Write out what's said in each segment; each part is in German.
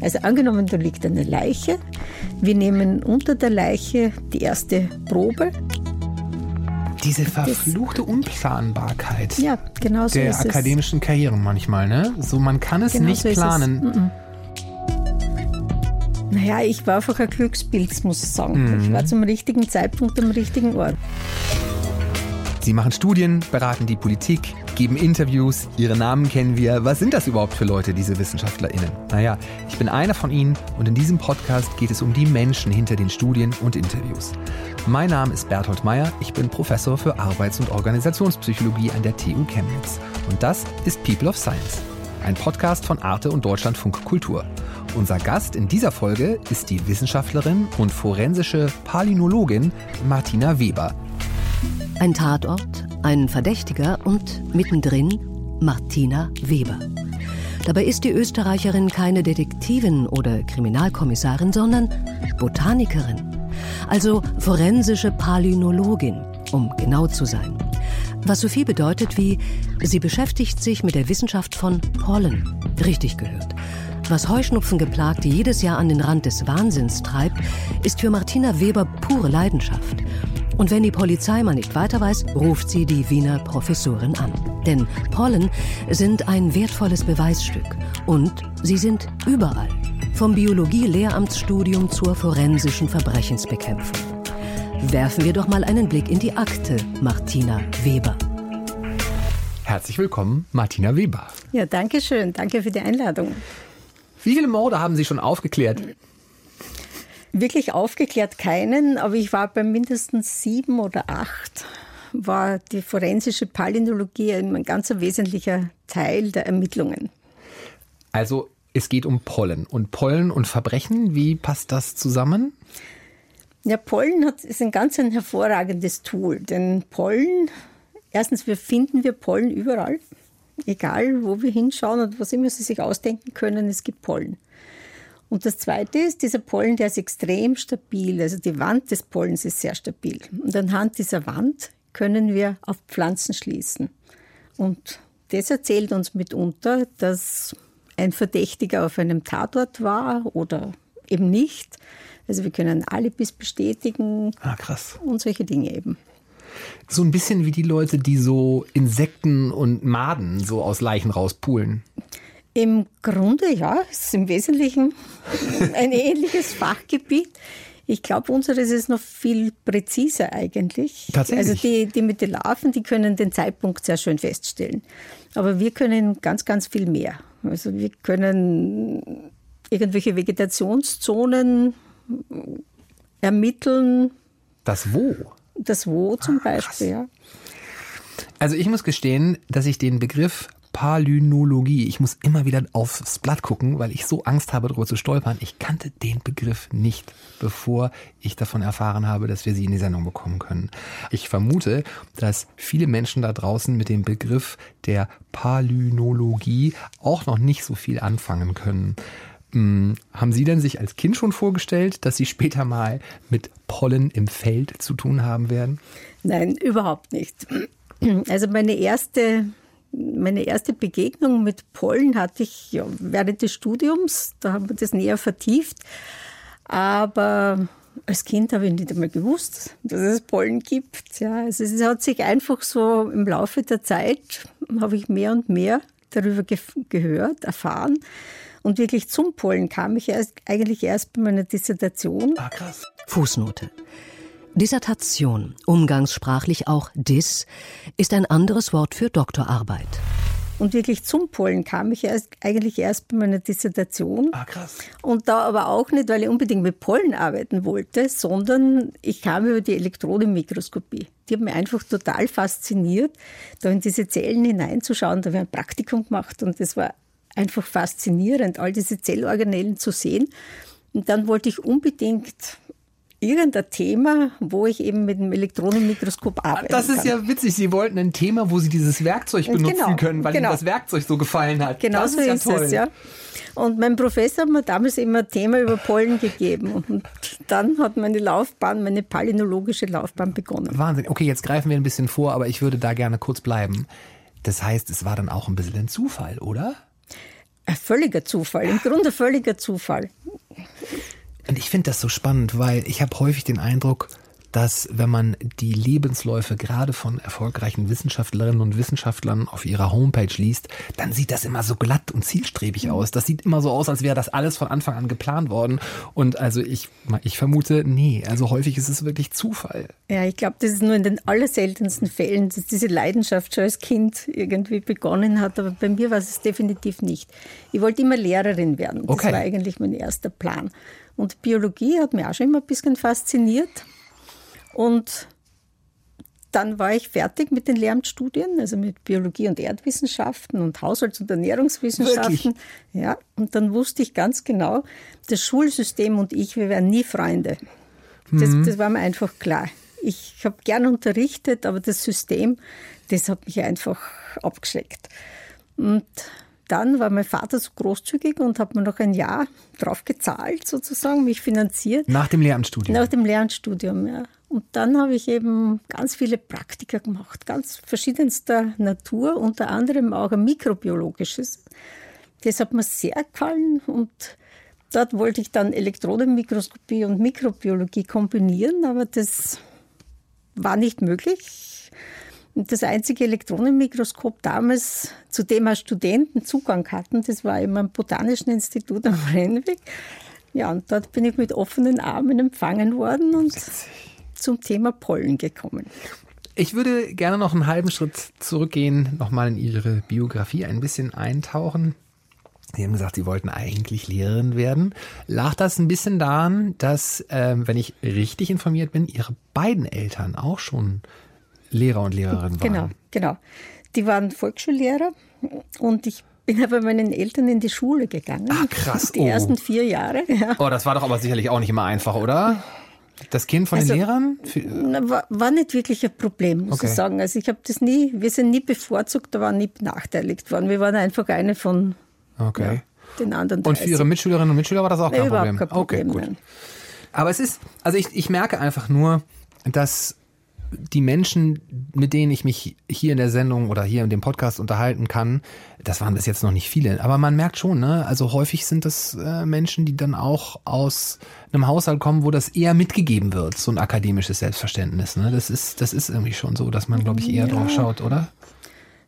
Also angenommen, da liegt eine Leiche. Wir nehmen unter der Leiche die erste Probe. Diese verfluchte Unplanbarkeit Ja, genau so der ist es. akademischen Karrieren manchmal, ne? So, man kann es Genau nicht so ist es. planen. Mhm. Naja, ich war einfach ein Glückspilz, muss ich sagen. Mhm. Ich war zum richtigen Zeitpunkt am richtigen Ort. Sie machen Studien, beraten die Politik, geben Interviews, ihre Namen kennen wir. Was sind das überhaupt für Leute, diese WissenschaftlerInnen? Naja, ich bin einer von ihnen und in diesem Podcast geht es um die Menschen hinter den Studien und Interviews. Mein Name ist Berthold Meyer, ich bin Professor für Arbeits- und Organisationspsychologie an der TU Chemnitz. Und das ist People of Science, ein Podcast von Arte und Deutschlandfunk Kultur. Unser Gast in dieser Folge ist die Wissenschaftlerin und forensische Palynologin Martina Weber. Ein Tatort, ein Verdächtiger und mittendrin Martina Weber. Dabei ist die Österreicherin keine Detektivin oder Kriminalkommissarin, sondern Botanikerin. Also forensische Palynologin, um genau zu sein. Was so viel bedeutet wie, sie beschäftigt sich mit der Wissenschaft von Pollen. Richtig gehört. Was Heuschnupfengeplagte jedes Jahr an den Rand des Wahnsinns treibt, ist für Martina Weber pure Leidenschaft. Und wenn die Polizei mal nicht weiter weiß, ruft sie die Wiener Professorin an. Denn Pollen sind ein wertvolles Beweisstück. Und sie sind überall. Vom Biologie-Lehramtsstudium zur forensischen Verbrechensbekämpfung. Werfen wir doch mal einen Blick in die Akte, Martina Weber. Herzlich willkommen, Martina Weber. Ja, danke schön. Danke für die Einladung. Wie viele Morde haben Sie schon aufgeklärt? Wirklich aufgeklärt keinen, aber ich war bei mindestens sieben oder acht, war die forensische Palynologie ein ganz wesentlicher Teil der Ermittlungen. Also es geht um Pollen. Und Pollen und Verbrechen, wie passt das zusammen? Ja, Pollen hat, ist ein ganz ein hervorragendes Tool, denn Pollen, erstens, wir finden wir Pollen überall, egal wo wir hinschauen und was immer Sie sich ausdenken können, es gibt Pollen. Und das Zweite ist, dieser Pollen, der ist extrem stabil, also die Wand des Pollens ist sehr stabil. Und anhand dieser Wand können wir auf Pflanzen schließen. Und das erzählt uns mitunter, dass ein Verdächtiger auf einem Tatort war oder eben nicht. Also wir können Alibis bestätigen Ah, krass. und solche Dinge eben. So ein bisschen wie die Leute, die so Insekten und Maden so aus Leichen rauspulen. Im Grunde ja, es ist im Wesentlichen ein ähnliches Fachgebiet. Ich glaube, unseres ist noch viel präziser eigentlich. Tatsächlich? Also die, die mit den Larven, die können den Zeitpunkt sehr schön feststellen. Aber wir können ganz, ganz viel mehr. Also wir können irgendwelche Vegetationszonen ermitteln, Das Wo? das Wo zum Beispiel. Ja. Also ich muss gestehen, dass ich den Begriff Palynologie, ich muss immer wieder aufs Blatt gucken, weil ich so Angst habe, darüber zu stolpern. Ich kannte den Begriff nicht, bevor ich davon erfahren habe, dass wir sie in die Sendung bekommen können. Ich vermute, dass viele Menschen da draußen mit dem Begriff der Palynologie auch noch nicht so viel anfangen können. Hm, Haben Sie denn sich als Kind schon vorgestellt, dass Sie später mal mit Pollen im Feld zu tun haben werden? Nein, überhaupt nicht. Also meine erste, meine erste Begegnung mit Pollen hatte ich ja, während des Studiums. Da haben wir das näher vertieft. Aber als Kind habe ich nicht einmal gewusst, dass es Pollen gibt. Ja, also es hat sich einfach so im Laufe der Zeit, habe ich mehr und mehr darüber ge gehört, erfahren. Und wirklich zum Pollen kam ich erst, eigentlich erst bei meiner Dissertation. Ah, krass. Fußnote. Dissertation, umgangssprachlich auch Dis, ist ein anderes Wort für Doktorarbeit. Und wirklich zum Pollen kam ich erst, eigentlich erst bei meiner Dissertation. Ah, krass. Und da aber auch nicht, weil ich unbedingt mit Pollen arbeiten wollte, sondern ich kam über die Elektronenmikroskopie. Die hat mich einfach total fasziniert, da in diese Zellen hineinzuschauen. Da habe ich ein Praktikum gemacht und das war einfach faszinierend, all diese Zellorganellen zu sehen. Und dann wollte ich unbedingt irgendein Thema, wo ich eben mit dem Elektronenmikroskop arbeite. Das ist ja witzig. Sie wollten ein Thema, wo Sie dieses Werkzeug benutzen Genau, können, weil genau. Ihnen das Werkzeug so gefallen hat. Genau das so ist, ja ist toll. es, ja. Und mein Professor hat mir damals immer ein Thema über Pollen gegeben. Und dann hat meine Laufbahn, meine palynologische Laufbahn begonnen. Wahnsinn. Okay, jetzt greifen wir ein bisschen vor, aber ich würde da gerne kurz bleiben. Das heißt, es war dann auch ein bisschen ein Zufall, oder? Ein völliger Zufall, im Grunde völliger Zufall. Und ich finde das so spannend, weil ich habe häufig den Eindruck, dass wenn man die Lebensläufe gerade von erfolgreichen Wissenschaftlerinnen und Wissenschaftlern auf ihrer Homepage liest, dann sieht das immer so glatt und zielstrebig mhm. aus. Das sieht immer so aus, als wäre das alles von Anfang an geplant worden. Und also ich, ich vermute, nee, also häufig ist es wirklich Zufall. Ja, ich glaube, das ist nur in den allerseltensten Fällen, dass diese Leidenschaft schon als Kind irgendwie begonnen hat. Aber bei mir war es definitiv nicht. Ich wollte immer Lehrerin werden. Das okay. war eigentlich mein erster Plan. Und Biologie hat mich auch schon immer ein bisschen fasziniert. Und dann war ich fertig mit den Lehramtsstudien, also mit Biologie und Erdwissenschaften und Haushalts- und Ernährungswissenschaften. Wirklich? Ja, und dann wusste ich ganz genau, das Schulsystem und ich, wir wären nie Freunde. Das, mhm. das war mir einfach klar. Ich habe gern unterrichtet, aber das System, das hat mich einfach abgeschreckt. Und dann war mein Vater so großzügig und hat mir noch ein Jahr drauf gezahlt, sozusagen, mich finanziert. Nach dem Lehramtsstudium? Nach dem Lehramtsstudium, ja. Und dann habe ich eben ganz viele Praktika gemacht, ganz verschiedenster Natur, unter anderem auch ein mikrobiologisches. Das hat mir sehr gefallen und dort wollte ich dann Elektronenmikroskopie und Mikrobiologie kombinieren, aber das war nicht möglich. Das einzige Elektronenmikroskop damals, zu dem auch Studenten Zugang hatten, das war eben am Botanischen Institut am Rennweg. Ja, und dort bin ich mit offenen Armen empfangen worden und zum Thema Pollen gekommen. Ich würde gerne noch einen halben Schritt zurückgehen, nochmal in Ihre Biografie ein bisschen eintauchen. Sie haben gesagt, Sie wollten eigentlich Lehrerin werden. Lag das ein bisschen daran, dass, äh, wenn ich richtig informiert bin, Ihre beiden Eltern auch schon Lehrer und Lehrerinnen waren? Genau, genau. Die waren Volksschullehrer und ich bin aber meinen Eltern in die Schule gegangen. Ach krass. Die oh. ersten vier Jahre. Ja. Oh, das war doch aber sicherlich auch nicht immer einfach, oder? Das Kind von also, den Lehrern? War, war, nicht wirklich ein Problem, muss okay. ich sagen. Also ich habe das nie, wir sind nie bevorzugt, aber nie benachteiligt worden. Wir waren einfach eine von okay. ja, den anderen. 30. Und für Ihre Mitschülerinnen und Mitschüler war das auch kein Problem? Kein Problem? Okay, gut. Aber es ist, also ich, ich merke einfach nur, dass die Menschen, mit denen ich mich hier in der Sendung oder hier in dem Podcast unterhalten kann, das waren bis jetzt noch nicht viele, aber man merkt schon, ne? Also häufig sind das äh, Menschen, die dann auch aus einem Haushalt kommen, wo das eher mitgegeben wird, so ein akademisches Selbstverständnis. Ne? Das ist, das ist irgendwie schon so, dass man, glaube ich, eher ja. drauf schaut, oder?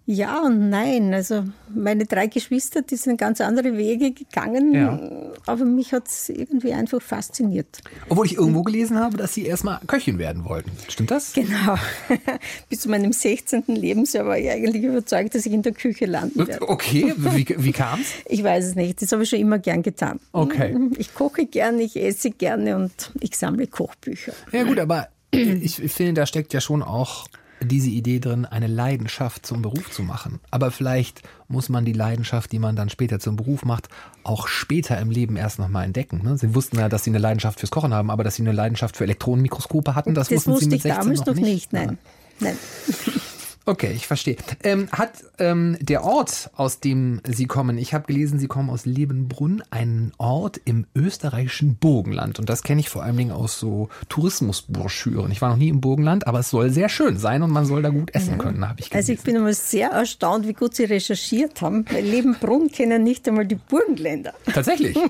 Ja und nein. Also meine drei Geschwister, die sind ganz andere Wege gegangen, ja. aber mich hat es irgendwie einfach fasziniert. Obwohl ich irgendwo gelesen habe, dass Sie erstmal Köchin werden wollten. Stimmt das? Genau. Bis zu meinem 16. Lebensjahr war ich eigentlich überzeugt, dass ich in der Küche landen werde. Okay, wie, wie kam es? Ich weiß es nicht. Das habe ich schon immer gern getan. Okay. Ich koche gerne, ich esse gerne und ich sammle Kochbücher. Ja gut, aber ich finde, da steckt ja schon auch diese Idee drin, eine Leidenschaft zum Beruf zu machen. Aber vielleicht muss man die Leidenschaft, die man dann später zum Beruf macht, auch später im Leben erst nochmal entdecken. Ne? Sie wussten ja, dass sie eine Leidenschaft fürs Kochen haben, aber dass sie eine Leidenschaft für Elektronenmikroskope hatten, das, das wussten sie mit 16 damals noch nicht. Nein, nein. Okay, ich verstehe. Ähm, hat ähm, der Ort, aus dem Sie kommen, ich habe gelesen, Sie kommen aus Lebenbrunn, einen Ort im österreichischen Burgenland. Und das kenne ich vor allen Dingen aus so Tourismusbroschüren. Ich war noch nie im Burgenland, aber es soll sehr schön sein und man soll da gut essen können, habe ich gelesen. Also ich bin immer sehr erstaunt, wie gut Sie recherchiert haben. Weil Lebenbrunn kennen nicht einmal die Burgenländer. Tatsächlich.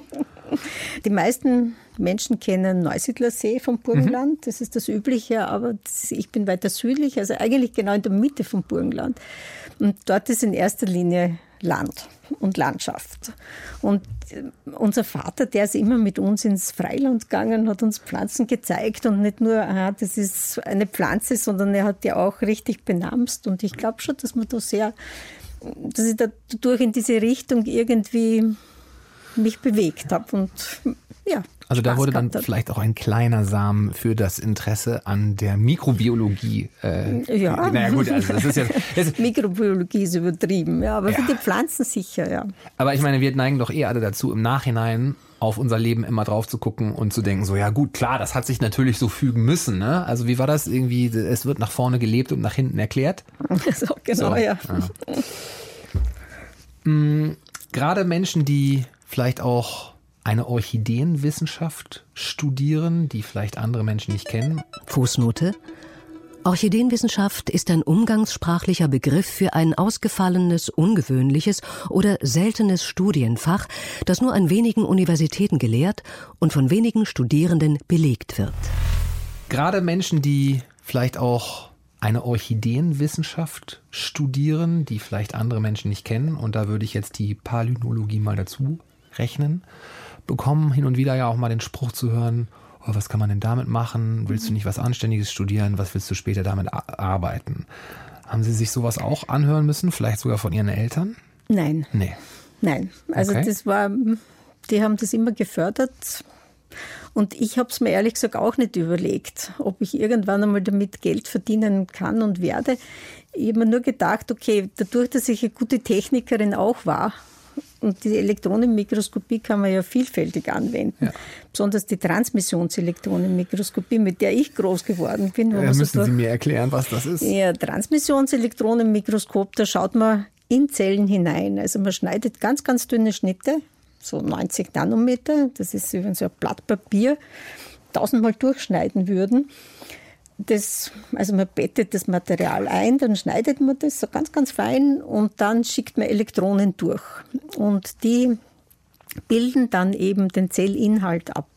Die meisten Menschen kennen Neusiedlersee vom Burgenland, mhm. das ist das Übliche, aber ich bin weiter südlich, also eigentlich genau in der Mitte vom Burgenland. Und dort ist in erster Linie Land und Landschaft. Und äh, unser Vater, der ist immer mit uns ins Freiland gegangen, hat uns Pflanzen gezeigt und nicht nur, aha, das ist eine Pflanze, sondern er hat die auch richtig benamst. Und ich glaube schon, dass man da sehr, dass ich dadurch in diese Richtung irgendwie mich bewegt habe. Und ja. Also da wurde dann hat. vielleicht auch ein kleiner Samen für das Interesse an der Mikrobiologie. Äh, ja. Naja gut, also das ist ja. Das Mikrobiologie ist übertrieben, ja, aber ja. für die Pflanzen sicher, ja. Aber ich meine, wir neigen doch eher alle dazu, im Nachhinein auf unser Leben immer drauf zu gucken und zu denken, so ja gut, klar, das hat sich natürlich so fügen müssen. Ne? Also wie war das irgendwie, es wird nach vorne gelebt und nach hinten erklärt? So, genau, so, ja. ja. Mhm, gerade Menschen, die vielleicht auch eine Orchideenwissenschaft studieren, die vielleicht andere Menschen nicht kennen. Fußnote. Orchideenwissenschaft ist ein umgangssprachlicher Begriff für ein ausgefallenes, ungewöhnliches oder seltenes Studienfach, das nur an wenigen Universitäten gelehrt und von wenigen Studierenden belegt wird. Gerade Menschen, die vielleicht auch eine Orchideenwissenschaft studieren, die vielleicht andere Menschen nicht kennen, und da würde ich jetzt die Palynologie mal dazu rechnen, bekommen hin und wieder ja auch mal den Spruch zu hören, oh, was kann man denn damit machen? Willst du nicht was Anständiges studieren? Was willst du später damit arbeiten? Haben Sie sich sowas auch anhören müssen? Vielleicht sogar von Ihren Eltern? Nein. Nee. Nein. Also okay. das war, die haben das immer gefördert. Und ich habe es mir ehrlich gesagt auch nicht überlegt, ob ich irgendwann einmal damit Geld verdienen kann und werde. Ich habe mir nur gedacht, okay, dadurch, dass ich eine gute Technikerin auch war, und die Elektronenmikroskopie kann man ja vielfältig anwenden. Ja. Besonders die Transmissionselektronenmikroskopie, mit der ich groß geworden bin. Ja, müssen so Sie mir erklären, was das ist? Ja, Transmissionselektronenmikroskop, da schaut man in Zellen hinein. Also man schneidet ganz, ganz dünne Schnitte, so 90 Nanometer. Das ist, wenn Sie ein Blatt Papier tausendmal durchschneiden würden das, also man bettet das Material ein, dann schneidet man das so ganz, ganz fein und dann schickt man Elektronen durch. Und die bilden dann eben den Zellinhalt ab.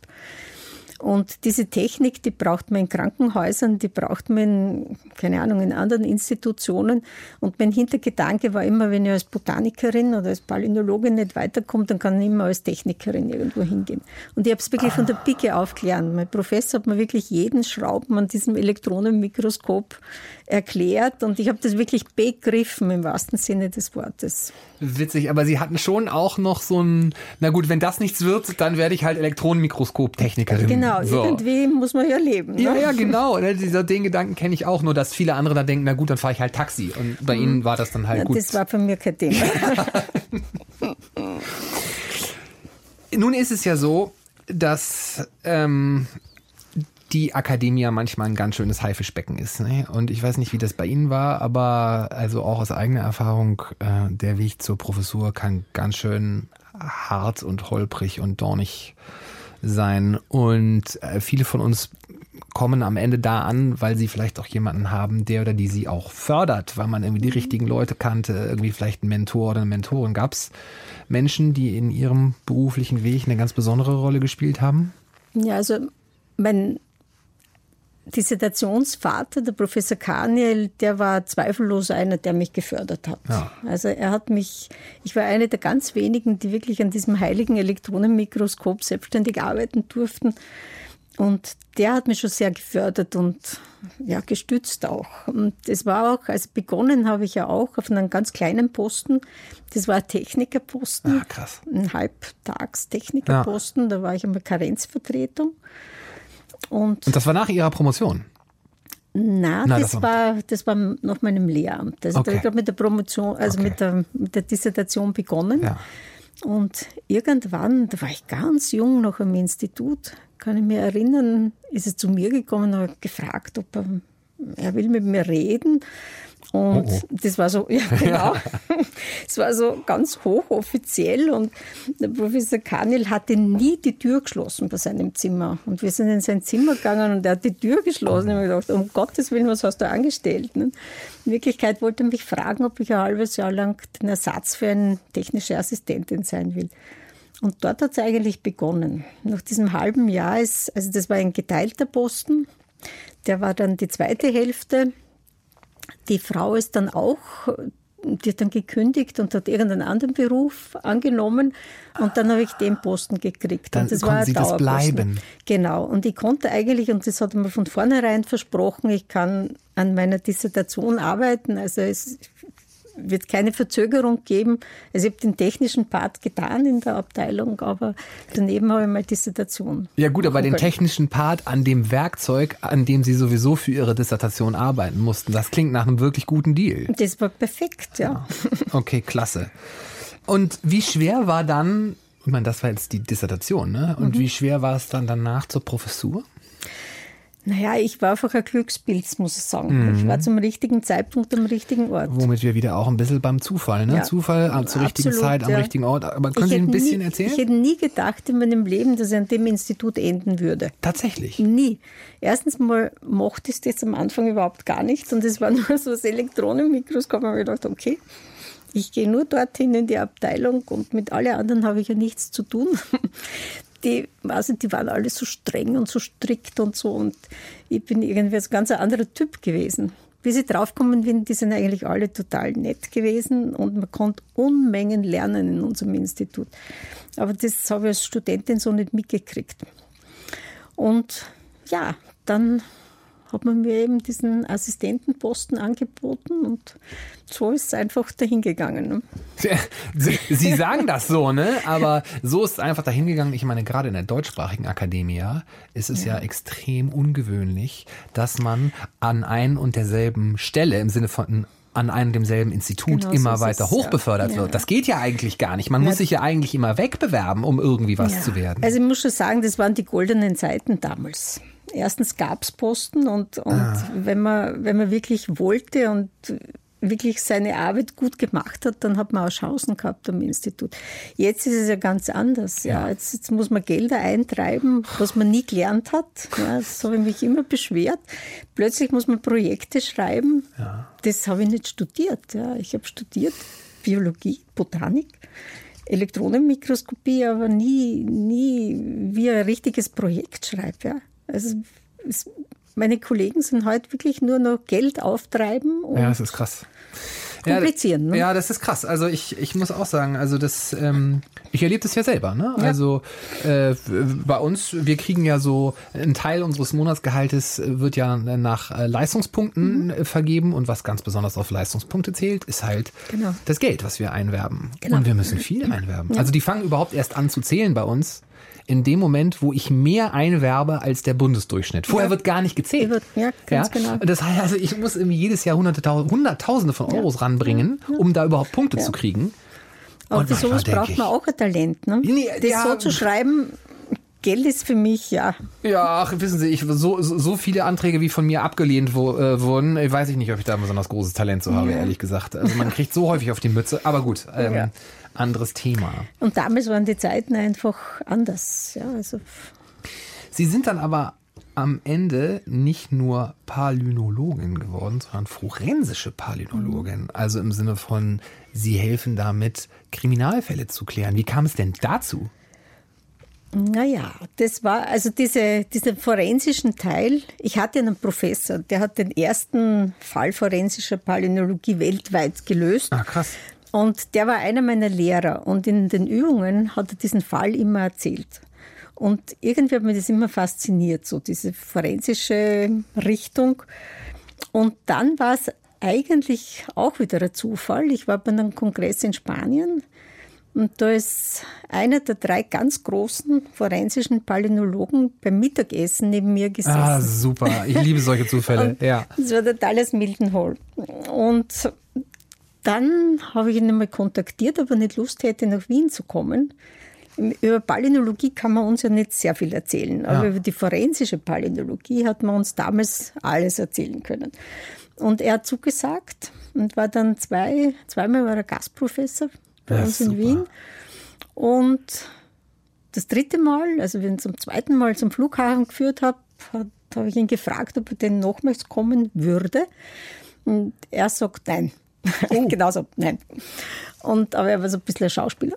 Und diese Technik, die braucht man in Krankenhäusern, die braucht man in, keine Ahnung, in anderen Institutionen. Und mein Hintergedanke war immer, wenn ich als Botanikerin oder als Palynologin nicht weiterkomme, dann kann ich immer als Technikerin irgendwo hingehen. Und ich habe es wirklich ah. von der Pike aufklären. Mein Professor hat mir wirklich jeden Schrauben an diesem Elektronenmikroskop erklärt und ich habe das wirklich begriffen im wahrsten Sinne des Wortes. Witzig, aber Sie hatten schon auch noch so ein, na gut, wenn das nichts wird, dann werde ich halt Elektronenmikroskop-Technikerin. Genau, so. irgendwie muss man ja leben. Ne? Ja, ja, genau. Ne, dieser, den Gedanken kenne ich auch, nur dass viele andere da denken, na gut, dann fahre ich halt Taxi. Und bei mhm. Ihnen war das dann halt ja, gut. Das war für mich kein Thema. Nun ist es ja so, dass ähm, die Akademie manchmal ein ganz schönes Haifischbecken ist. Ne? Und ich weiß nicht, wie das bei Ihnen war, aber also auch aus eigener Erfahrung, äh, der Weg zur Professur kann ganz schön hart und holprig und dornig sein. Und äh, viele von uns kommen am Ende da an, weil sie vielleicht auch jemanden haben, der oder die sie auch fördert, weil man irgendwie die richtigen Leute kannte, irgendwie vielleicht einen Mentor oder eine Mentorin. Gab es Menschen, die in ihrem beruflichen Weg eine ganz besondere Rolle gespielt haben? Ja, also mein Dissertationsvater, der Professor Kaniel, der war zweifellos einer, der mich gefördert hat. Ja. Also er hat mich, ich war eine der ganz wenigen, die wirklich an diesem heiligen Elektronenmikroskop selbstständig arbeiten durften. Und der hat mich schon sehr gefördert und ja, gestützt auch. Und es war auch, also begonnen habe ich ja auch auf einem ganz kleinen Posten. Das war ein Technikerposten. Ah, krass. Ein Halbtagstechnikerposten. Ja. Da war ich einmal Karenzvertretung. Und, und das war nach Ihrer Promotion? Nein, Nein das, das, war, das war nach meinem Lehramt. Also okay. ich glaube mit der Promotion, also okay. mit, der, mit der Dissertation begonnen. Ja. Und irgendwann, da war ich ganz jung noch am Institut, kann ich mich erinnern, ist er zu mir gekommen und hat gefragt, ob er, er will mit mir reden. Und oh, oh. das war so, ja genau, es war so ganz hochoffiziell und der Professor Kanil hatte nie die Tür geschlossen bei seinem Zimmer. Und wir sind in sein Zimmer gegangen und er hat die Tür geschlossen. Und ich habe gedacht, um Gottes Willen, was hast du angestellt? Ne? In Wirklichkeit wollte er mich fragen, ob ich ein halbes Jahr lang den Ersatz für eine technische Assistentin sein will. Und dort hat es eigentlich begonnen. Nach diesem halben Jahr ist, also das war ein geteilter Posten, der war dann die zweite Hälfte die Frau ist dann auch, die hat dann gekündigt und hat irgendeinen anderen Beruf angenommen und dann habe ich den Posten gekriegt. Dann und das war Sie das bleiben. Genau. Und ich konnte eigentlich, und das hat man von vornherein versprochen, ich kann an meiner Dissertation arbeiten. Also es wird keine Verzögerung geben. Also ich habe den technischen Part getan in der Abteilung, aber daneben habe ich mal Dissertation. Ja gut, aber den technischen Part an dem Werkzeug, an dem Sie sowieso für Ihre Dissertation arbeiten mussten, das klingt nach einem wirklich guten Deal. Das war perfekt, ja. ja. Okay, klasse. Und wie schwer war dann, ich meine, das war jetzt die Dissertation, ne? Und mhm. wie schwer war es dann danach zur Professur? Naja, ich war einfach ein Glückspilz, muss ich sagen. Mhm. Ich war zum richtigen Zeitpunkt am richtigen Ort. Womit wir wieder auch ein bisschen beim Zufall, ne? Ja. Zufall äh, zur richtigen Absolut, Zeit, am ja. richtigen Ort. Aber können Ich Sie ein bisschen nie, erzählen? Ich hätte nie gedacht in meinem Leben, dass ich an dem Institut enden würde. Tatsächlich. Nie. Erstens mal mochte ich das am Anfang überhaupt gar nicht und es war nur so das Elektronenmikroskop. Habe ich gedacht, okay, ich gehe nur dorthin in die Abteilung und mit allen anderen habe ich ja nichts zu tun. Die, also die waren alle so streng und so strikt und so und ich bin irgendwie ein ganz anderer Typ gewesen. Bis ich draufgekommen bin, die sind eigentlich alle total nett gewesen und man konnte Unmengen lernen in unserem Institut. Aber das habe ich als Studentin so nicht mitgekriegt. Und ja, dann hat man mir eben diesen Assistentenposten angeboten und so ist es einfach dahingegangen. Ne? Sie, sagen das so, ne? Aber so ist es einfach dahingegangen. Ich meine, gerade in der deutschsprachigen Akademie ja, ist es ja. extrem ungewöhnlich, dass man an ein und derselben Stelle im Sinne von an einem und demselben Institut Genau so immer ist weiter hochbefördert ja. wird. Ja. Das geht ja eigentlich gar nicht. Man muss sich ja eigentlich immer wegbewerben, um irgendwie was Ja. zu werden. Also ich muss schon sagen, das waren die goldenen Zeiten damals. Erstens gab es Posten und, und Ah. wenn, man, wenn man wirklich wollte und wirklich seine Arbeit gut gemacht hat, dann hat man auch Chancen gehabt am Institut. Jetzt ist es ja ganz anders. Ja. Jetzt, jetzt muss man Gelder eintreiben, was man nie gelernt hat. Ja, das habe ich mich immer beschwert. Plötzlich muss man Projekte schreiben. Das habe ich nicht studiert. Ja. Ich habe studiert Biologie, Botanik. Elektronenmikroskopie, aber nie, nie wie ein richtiges Projekt schreibe. Ja. Also es, meine Kollegen sind heute wirklich nur noch Geld auftreiben und Ja, das ist krass. Komplizieren, Ja, ne? ja, das ist krass. Also ich, ich muss auch sagen, also das, ähm, ich erlebe das ja selber. Ne? Also äh, bei uns, wir kriegen ja so, ein Teil unseres Monatsgehaltes wird ja nach äh, Leistungspunkten äh, vergeben und was ganz besonders auf Leistungspunkte zählt, ist halt Genau. das Geld, was wir einwerben. Genau. Und wir müssen viel einwerben. Also die fangen überhaupt erst an zu zählen bei uns. In dem Moment, wo ich mehr einwerbe als der Bundesdurchschnitt. Vorher Ja. wird gar nicht gezählt. Wird- ja, ganz genau. Das heißt, also ich muss irgendwie jedes Jahr hunderte, Tau- hunderttausende von Euros ranbringen, um da überhaupt Punkte zu kriegen. Aber für sowas braucht ich- man auch ein Talent. Ne? Nee, das ja. so zu schreiben, Geld ist für mich, ja. Ja, ach, wissen Sie, ich, so, so viele Anträge, wie von mir abgelehnt wo, äh, wurden, weiß ich nicht, ob ich da ein besonders großes Talent so habe, ehrlich gesagt. Also man kriegt so häufig auf die Mütze, aber gut, ähm, Ja. Anderes Thema. Und damals waren die Zeiten einfach anders. Ja, also Sie sind dann aber am Ende nicht nur Palynologin geworden, sondern forensische Palynologin. Also im Sinne von, Sie helfen damit, Kriminalfälle zu klären. Wie kam es denn dazu? Naja, das war also diese, diesen forensischen Teil. Ich hatte einen Professor, der hat den ersten Fall forensischer Palynologie weltweit gelöst. Ah, krass. Und der war einer meiner Lehrer. Und in den Übungen hat er diesen Fall immer erzählt. Und irgendwie hat mich das immer fasziniert, so diese forensische Richtung. Und dann war es eigentlich auch wieder ein Zufall. Ich war bei einem Kongress in Spanien und da ist einer der drei ganz großen forensischen Palynologen beim Mittagessen neben mir gesessen. Ah, super. Ich liebe solche Zufälle. ja. Das war der Dallas Mildenhall. Und dann habe ich ihn einmal kontaktiert, ob er nicht Lust hätte, nach Wien zu kommen. Über Palynologie kann man uns ja nicht sehr viel erzählen, aber Ja. über die forensische Palynologie hat man uns damals alles erzählen können. Und er hat zugesagt und war dann zwei, zweimal war er Gastprofessor bei Ja, uns in super. Wien. Und das dritte Mal, also wenn ich zum zweiten Mal zum Flughafen geführt habe, habe ich ihn gefragt, ob er denn nochmals kommen würde. Und er sagt nein. genau so, nein. Und, aber er war so ein bisschen ein Schauspieler.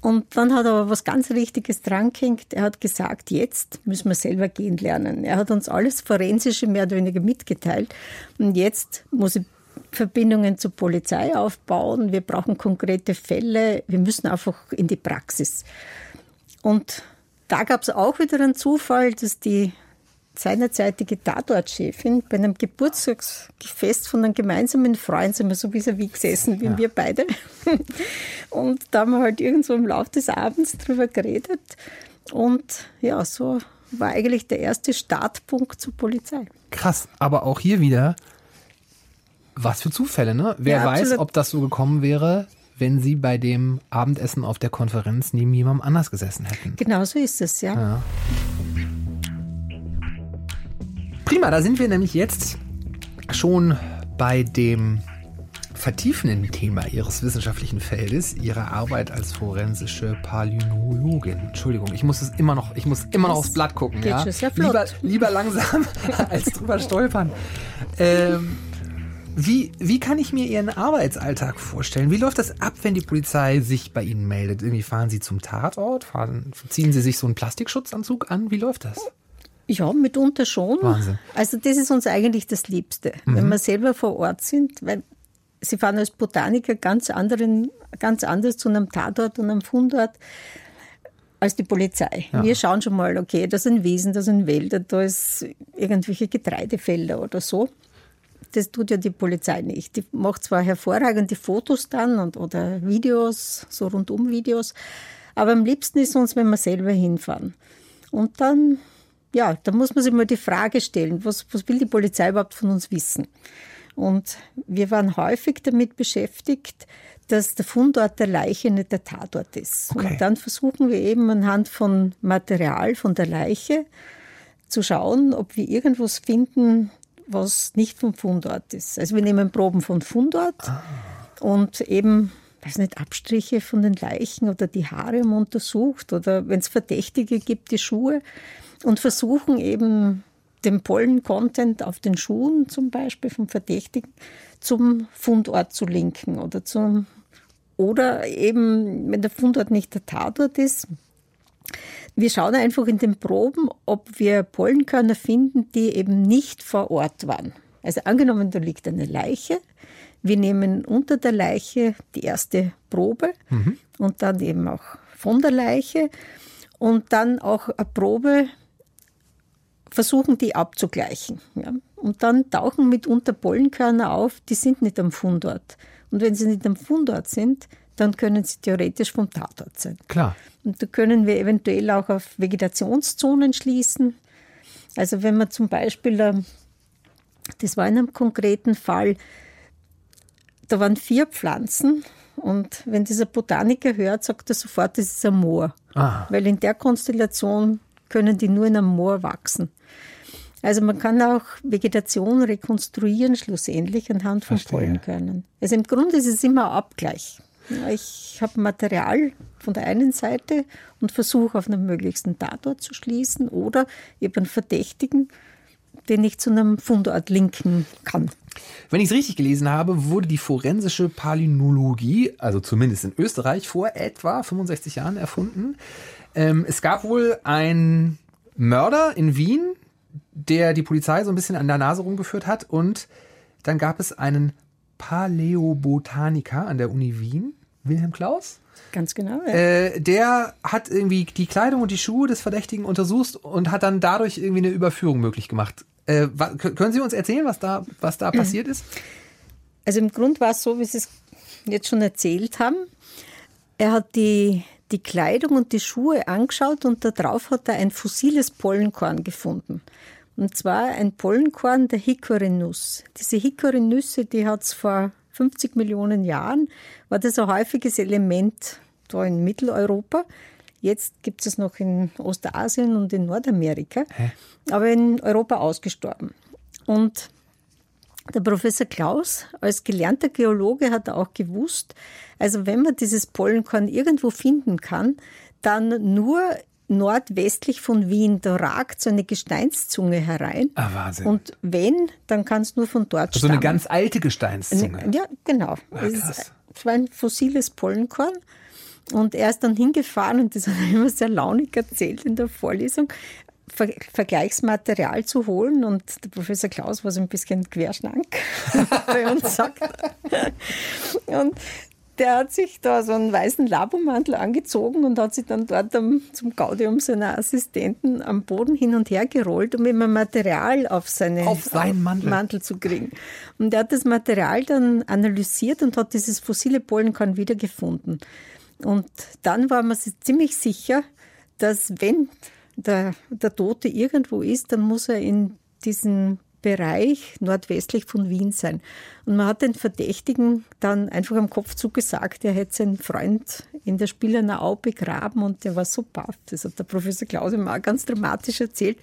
Und dann hat er aber was ganz Richtiges dran gehängt. Er hat gesagt, jetzt müssen wir selber gehen lernen. Er hat uns alles Forensische mehr oder weniger mitgeteilt. Und jetzt muss ich Verbindungen zur Polizei aufbauen. Wir brauchen konkrete Fälle. Wir müssen einfach in die Praxis. Und da gab es auch wieder einen Zufall, dass die seinerzeitige Tatortchefin bei einem Geburtstagsfest von einem gemeinsamen Freund sind wir so vis-à-vis gesessen wie wir beide. Und da haben wir halt irgendwo im Laufe des Abends drüber geredet. Und ja, so war eigentlich der erste Startpunkt zur Polizei. Krass. Aber auch hier wieder, was für Zufälle, ne? Wer Ja, weiß, ob das so gekommen wäre, wenn Sie bei dem Abendessen auf der Konferenz neben jemandem anders gesessen hätten. Genau so ist es, ja. Prima, da sind wir nämlich jetzt schon bei dem vertiefenden Thema Ihres wissenschaftlichen Feldes, Ihrer Arbeit als forensische Palynologin. Entschuldigung, ich muss es immer noch, ich muss immer noch aufs Blatt gucken. Ja? Lieber, lieber langsam als drüber stolpern. Ähm, wie, wie kann ich mir Ihren Arbeitsalltag vorstellen? Wie läuft das ab, wenn die Polizei sich bei Ihnen meldet? Irgendwie fahren Sie zum Tatort? Fahren, ziehen Sie sich so einen Plastikschutzanzug an? Wie läuft das? Ja, mitunter schon. Wahnsinn. Also das ist uns eigentlich das Liebste, wenn wir selber vor Ort sind, weil Sie fahren als Botaniker ganz, anderen, ganz anders zu einem Tatort und einem Fundort als die Polizei. Wir schauen schon mal, okay, da sind Wiesen, da sind Wälder, da ist irgendwelche Getreidefelder oder so. Das tut ja die Polizei nicht. Die macht zwar hervorragende Fotos dann und, oder Videos, so rundum-Videos, aber am liebsten ist uns, wenn wir selber hinfahren. Und dann, ja, da muss man sich mal die Frage stellen, was, was will die Polizei überhaupt von uns wissen? Und wir waren häufig damit beschäftigt, dass der Fundort der Leiche nicht der Tatort ist. Okay. Und dann versuchen wir eben anhand von Material von der Leiche zu schauen, ob wir irgendwas finden, was nicht vom Fundort ist. Also wir nehmen Proben von Fundort und eben, weiß nicht, Abstriche von den Leichen oder die Haare untersucht oder wenn es Verdächtige gibt, die Schuhe und versuchen eben den Pollen-Content auf den Schuhen zum Beispiel vom Verdächtigen zum Fundort zu linken oder zum oder eben, wenn der Fundort nicht der Tatort ist, wir schauen einfach in den Proben, ob wir Pollenkörner finden, die eben nicht vor Ort waren. Also angenommen, da liegt eine Leiche. Wir nehmen unter der Leiche die erste Probe und dann eben auch von der Leiche und dann auch eine Probe versuchen, die abzugleichen. Ja. Und dann tauchen mitunter Pollenkörner auf, die sind nicht am Fundort. Und wenn sie nicht am Fundort sind, dann können sie theoretisch vom Tatort sein. Klar. Und da können wir eventuell auch auf Vegetationszonen schließen. Also wenn man zum Beispiel, ähm, das war in einem konkreten Fall, da waren vier Pflanzen und wenn dieser Botaniker hört, sagt er sofort, das ist ein Moor. Ah. Weil in der Konstellation können die nur in einem Moor wachsen. Also man kann auch Vegetation rekonstruieren, schlussendlich anhand von. Pollenkörnern. Also im Grunde ist es immer ein Abgleich. Ich habe Material von der einen Seite und versuche auf einen möglichsten Tatort zu schließen oder eben Verdächtigen, den ich zu einem Fundort linken kann. Wenn ich es richtig gelesen habe, wurde die forensische Palynologie, also zumindest in Österreich, vor etwa 65 Jahren erfunden. Ähm, es gab wohl einen Mörder in Wien, der die Polizei so ein bisschen an der Nase rumgeführt hat. Und dann gab es einen Paläobotaniker an der Uni Wien, Wilhelm Klaus. Ganz genau. Ja. Äh, der hat irgendwie die Kleidung und die Schuhe des Verdächtigen untersucht und hat dann dadurch irgendwie eine Überführung möglich gemacht. Äh, können Sie uns erzählen, was da, was da passiert ist? Also im Grund war es so, wie Sie es jetzt schon erzählt haben. Er hat die, die Kleidung und die Schuhe angeschaut und darauf hat er ein fossiles Pollenkorn gefunden. Und zwar ein Pollenkorn der Hickory-Nuss. Diese Hickory-Nüsse, die hat es vor 50 Millionen Jahren, war das ein häufiges Element da in Mitteleuropa. Jetzt gibt es noch in Ostasien und in Nordamerika, aber in Europa ausgestorben. Und der Professor Klaus, als gelernter Geologe, hat auch gewusst, also wenn man dieses Pollenkorn irgendwo finden kann, dann nur nordwestlich von Wien, da ragt so eine Gesteinszunge herein. Ah, Wahnsinn. Und wenn, dann kann es nur von dort so eine stammen. ganz alte Gesteinszunge. Ja, genau. es, krass. es war ein fossiles Pollenkorn. Und er ist dann hingefahren, und das hat er immer sehr launig erzählt in der Vorlesung, Ver Vergleichsmaterial zu holen. Und der Professor Klaus war so ein bisschen querschlank, bei uns sagt. Und der hat sich da so einen weißen Labomantel angezogen und hat sich dann dort am, zum Gaudium seiner Assistenten am Boden hin und her gerollt, um immer Material auf, seine, Auf seinen Mantel. Mantel zu kriegen. Und er hat das Material dann analysiert und hat dieses fossile Pollenkorn wiedergefunden. Und dann war man sich ziemlich sicher, dass wenn der, der Tote irgendwo ist, dann muss er in diesem Bereich nordwestlich von Wien sein. Und man hat den Verdächtigen dann einfach am Kopf zugesagt, er hätte seinen Freund in der Spielerner Au begraben und der war so baff. Das hat der Professor Klaus immer auch ganz dramatisch erzählt.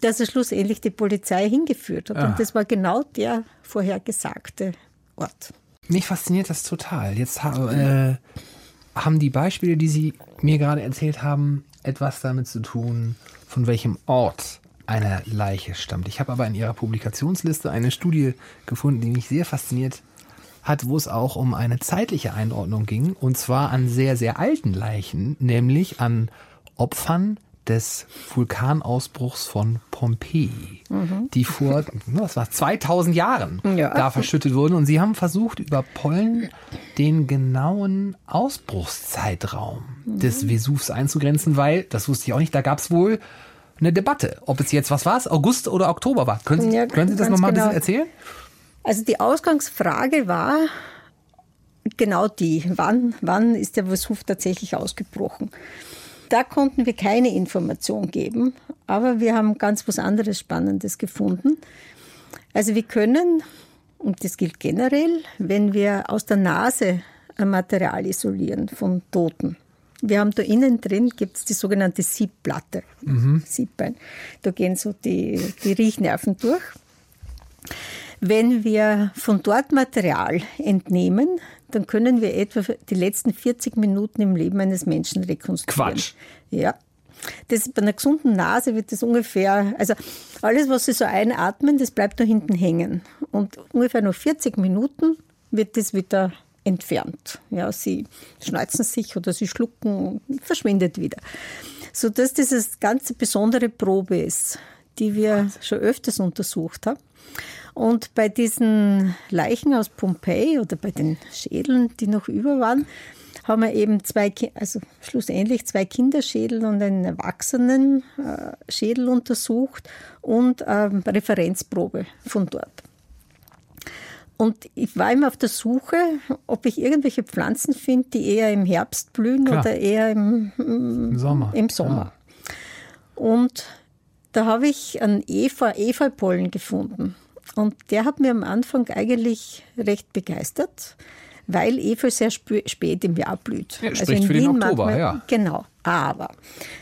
dass er schlussendlich die Polizei hingeführt hat. Ah. Und das war genau der vorhergesagte Ort. Mich fasziniert das total. Jetzt äh, haben die Beispiele, die Sie mir gerade erzählt haben, etwas damit zu tun, von welchem Ort eine Leiche stammt. Ich habe aber in Ihrer Publikationsliste eine Studie gefunden, die mich sehr fasziniert hat, wo es auch um eine zeitliche Einordnung ging, und zwar an sehr, sehr alten Leichen, nämlich an Opfern des Vulkanausbruchs von Pompeji, die vor, was war 2000 Jahren Ja. da verschüttet wurden. Und sie haben versucht, über Pollen den genauen Ausbruchszeitraum des Vesuvs einzugrenzen, weil, das wusste ich auch nicht, da gab es wohl eine Debatte, ob es jetzt was war, August oder Oktober war. Können Sie, Ja, können Sie das nochmal ein genau. bisschen erzählen? Also die Ausgangsfrage war genau die, wann, wann ist der Vesuv tatsächlich ausgebrochen? Da konnten wir keine Information geben, aber wir haben ganz was anderes Spannendes gefunden. Also wir können, und das gilt generell, wenn wir aus der Nase ein Material isolieren von Toten. Wir haben da innen drin, gibt es die sogenannte Siebplatte, Siebbein. Da gehen so die, die Riechnerven durch. Wenn wir von dort Material entnehmen, dann können wir etwa die letzten 40 Minuten im Leben eines Menschen rekonstruieren. Quatsch. Ja. Das, bei einer gesunden Nase wird das ungefähr, also alles, was Sie so einatmen, das bleibt da hinten hängen. Und ungefähr nach 40 Minuten wird das wieder entfernt. Ja, Sie schneuzen sich oder Sie schlucken, verschwindet wieder. Sodass das eine ganz besondere Probe ist, die wir schon öfters untersucht haben. Und bei diesen Leichen aus Pompeji oder bei den Schädeln, die noch über waren, haben wir eben zwei, also schlussendlich zwei Kinderschädel und einen erwachsenen äh, untersucht und ähm, Referenzprobe von dort. Und ich war immer auf der Suche, ob ich irgendwelche Pflanzen finde, die eher im Herbst blühen Klar. oder eher im, Im Sommer. im Sommer. Und da habe ich einen Efeu, Efeupollen gefunden. Und der hat mir am Anfang eigentlich recht begeistert, weil Efeu sehr spä- spät im Jahr blüht. Ja, spricht für den mag Oktober, man- ja. Genau. Aber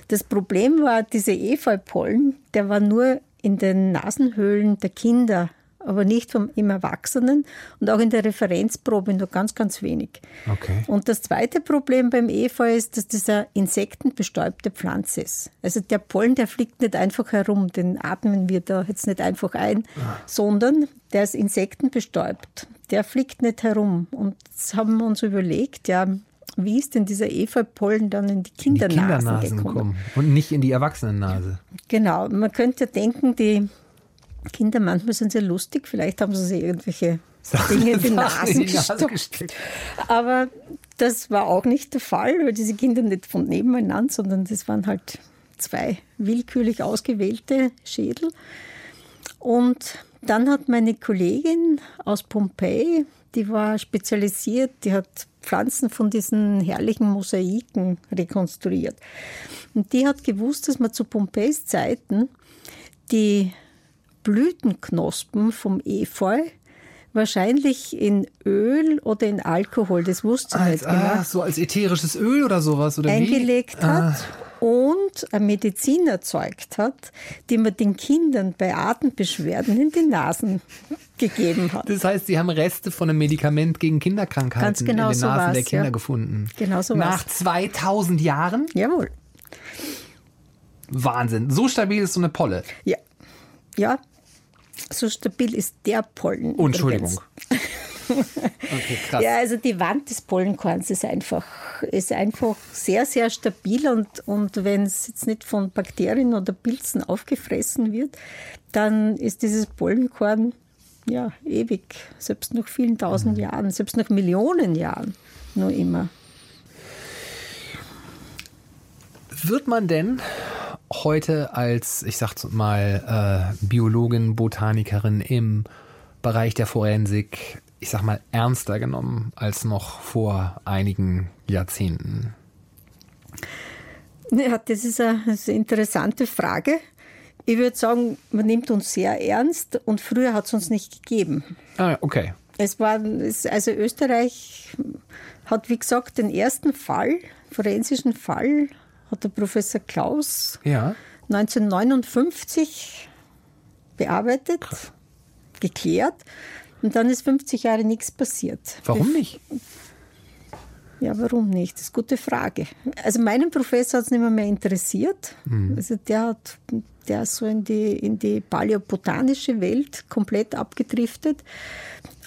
das Problem war, dieser Efeupollen, der war nur in den Nasenhöhlen der Kinder, aber nicht vom, im Erwachsenen und auch in der Referenzprobe nur ganz, ganz wenig. Okay. Und das zweite Problem beim Efeu ist, dass das eine insektenbestäubte Pflanze ist. Also der Pollen, der fliegt nicht einfach herum, den atmen wir da jetzt nicht einfach ein, sondern der ist insektenbestäubt. Der fliegt nicht herum. Und das haben wir uns überlegt, ja, wie ist denn dieser Efeupollen dann in die Die Kindernasen, Kindernasen gekommen? kommen und nicht in die Erwachsenennase. Genau, man könnte ja denken, die Kinder manchmal sind sehr lustig, vielleicht haben sie sich irgendwelche Dinge in die Nasen gesteckt. Aber das war auch nicht der Fall, weil diese Kinder nicht von nebeneinander, sondern das waren halt zwei willkürlich ausgewählte Schädel. Und dann hat meine Kollegin aus Pompeji, die war spezialisiert, die hat Pflanzen von diesen herrlichen Mosaiken rekonstruiert. Und die hat gewusst, dass man zu Pompeis Zeiten die Blütenknospen vom Efeu wahrscheinlich in Öl oder in Alkohol, das wusste Als, nicht genau, ah, so als ätherisches Öl oder sowas? Oder eingelegt wie? Ah, hat und eine Medizin erzeugt hat, die man den Kindern bei Atembeschwerden in die Nasen gegeben hat. Das heißt, Sie haben Reste von einem Medikament gegen Kinderkrankheiten Ganz genau in den so Nasen der Kinder ja. gefunden. Genau so Nach war's. 2000 Jahren? Jawohl. Wahnsinn. So stabil ist so eine Polle. Ja. Ja. So stabil ist der Pollen. Oh, Entschuldigung. Okay. Ja, also die Wand des Pollenkorns ist einfach, ist einfach sehr, sehr stabil und, und wenn es jetzt nicht von Bakterien oder Pilzen aufgefressen wird, dann ist dieses Pollenkorn ja ewig, selbst nach vielen tausend Mhm. Jahren, selbst nach Millionen Jahren nur immer. Wird man denn heute als, ich sag's mal, äh, Biologin, Botanikerin im Bereich der Forensik, ich sag mal, ernster genommen als noch vor einigen Jahrzehnten? Ja, das ist eine, das ist eine interessante Frage. Ich würde sagen, man nimmt uns sehr ernst und früher hat es uns nicht gegeben. Ah, okay. Es war, also Österreich hat, wie gesagt, den ersten Fall, forensischen Fall, hat der Professor Klaus Ja. 1959 bearbeitet, Krass. geklärt und dann ist 50 Jahre nichts passiert. Warum nicht? Ja, warum nicht? Das ist eine gute Frage. Also meinen Professor hat es nicht mehr, mehr interessiert. Mhm. Also der hat der ist so in die, in die paläobotanische Welt komplett abgedriftet.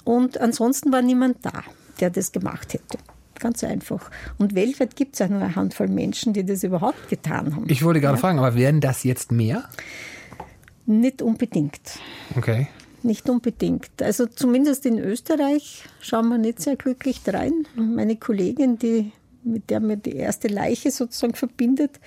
Und ansonsten war niemand da, der das gemacht hätte. Ganz einfach. Und weltweit gibt es auch nur eine Handvoll Menschen, die das überhaupt getan haben. Ich wollte gerade ja? fragen, aber werden das jetzt mehr? Nicht unbedingt. Okay. Nicht unbedingt. Also zumindest in Österreich schauen wir nicht sehr glücklich rein. Meine Kollegin, die mit der mir die erste Leiche sozusagen verbindet.